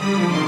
Mm-hmm.